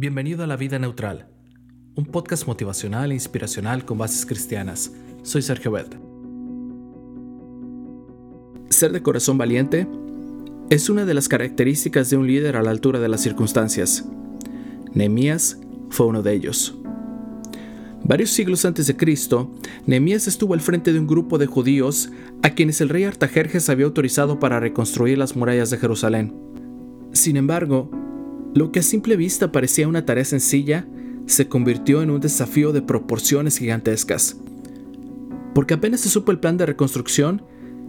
Bienvenido a La Vida Neutral, un podcast motivacional e inspiracional con bases cristianas. Soy Sergio Bet. Ser de corazón valiente es una de las características de un líder a la altura de las circunstancias. Nehemías fue uno de ellos. Varios siglos antes de Cristo, Nehemías estuvo al frente de un grupo de judíos a quienes el rey Artajerjes había autorizado para reconstruir las murallas de Jerusalén. Sin embargo, lo que a simple vista parecía una tarea sencilla, se convirtió en un desafío de proporciones gigantescas. Porque apenas se supo el plan de reconstrucción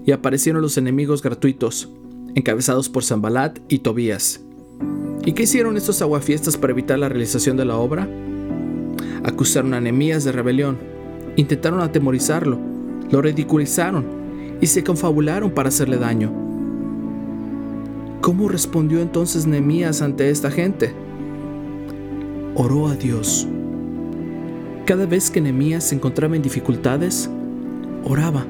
y aparecieron los enemigos gratuitos, encabezados por Zambalat y Tobías. ¿Y qué hicieron estos aguafiestas para evitar la realización de la obra? Acusaron a Nehemías de rebelión, intentaron atemorizarlo, lo ridiculizaron y se confabularon para hacerle daño. ¿Cómo respondió entonces Nehemías ante esta gente? Oró a Dios. Cada vez que Nehemías se encontraba en dificultades, oraba.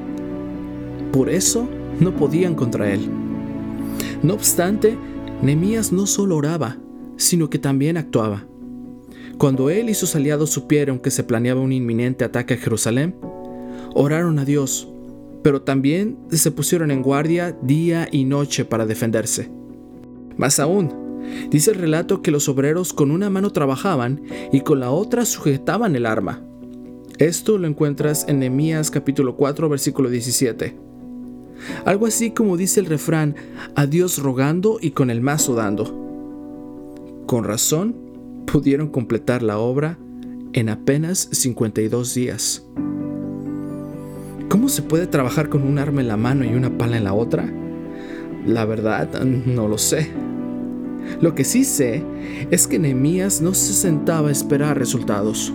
Por eso no podían contra él. No obstante, Nehemías no solo oraba, sino que también actuaba. Cuando él y sus aliados supieron que se planeaba un inminente ataque a Jerusalén, oraron a Dios, pero también se pusieron en guardia día y noche para defenderse. Más aún, dice el relato que los obreros con una mano trabajaban y con la otra sujetaban el arma. Esto lo encuentras en Nehemías capítulo 4 versículo 17. Algo así como dice el refrán, a Dios rogando y con el mazo dando. Con razón, pudieron completar la obra en apenas 52 días. ¿Cómo se puede trabajar con un arma en la mano y una pala en la otra? La verdad, no lo sé. Lo que sí sé es que Nehemías no se sentaba a esperar resultados.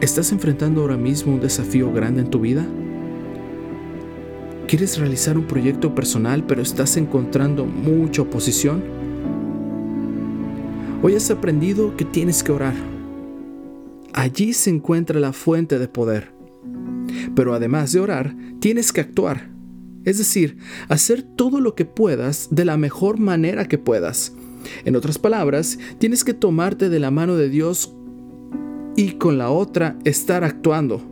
¿Estás enfrentando ahora mismo un desafío grande en tu vida? ¿Quieres realizar un proyecto personal pero estás encontrando mucha oposición? Hoy has aprendido que tienes que orar. Allí se encuentra la fuente de poder. Pero además de orar, tienes que actuar. Es decir, hacer todo lo que puedas de la mejor manera que puedas. En otras palabras, tienes que tomarte de la mano de Dios y con la otra estar actuando,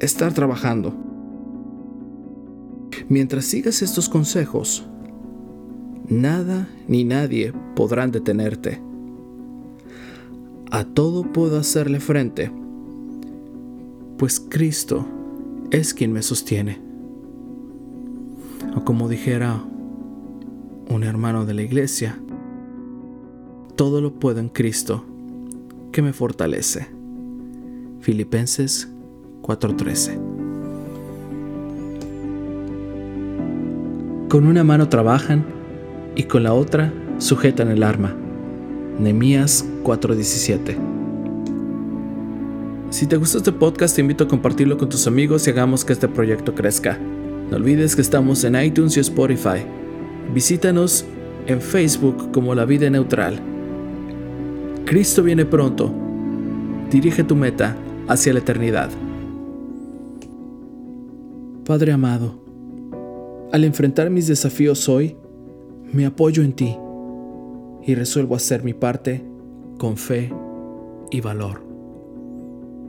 estar trabajando. Mientras sigas estos consejos, nada ni nadie podrán detenerte. A todo puedo hacerle frente, pues Cristo es quien me sostiene. O como dijera un hermano de la iglesia, todo lo puedo en Cristo que me fortalece. Filipenses 4:13. Con una mano trabajan y con la otra sujetan el arma. Nehemías 4:17. Si te gustó este podcast, te invito a compartirlo con tus amigos y hagamos que este proyecto crezca. No olvides que estamos en iTunes y Spotify. Visítanos en Facebook como La Vida Neutral. Cristo viene pronto. Dirige tu meta hacia la eternidad. Padre amado, al enfrentar mis desafíos hoy, me apoyo en ti y resuelvo hacer mi parte con fe y valor.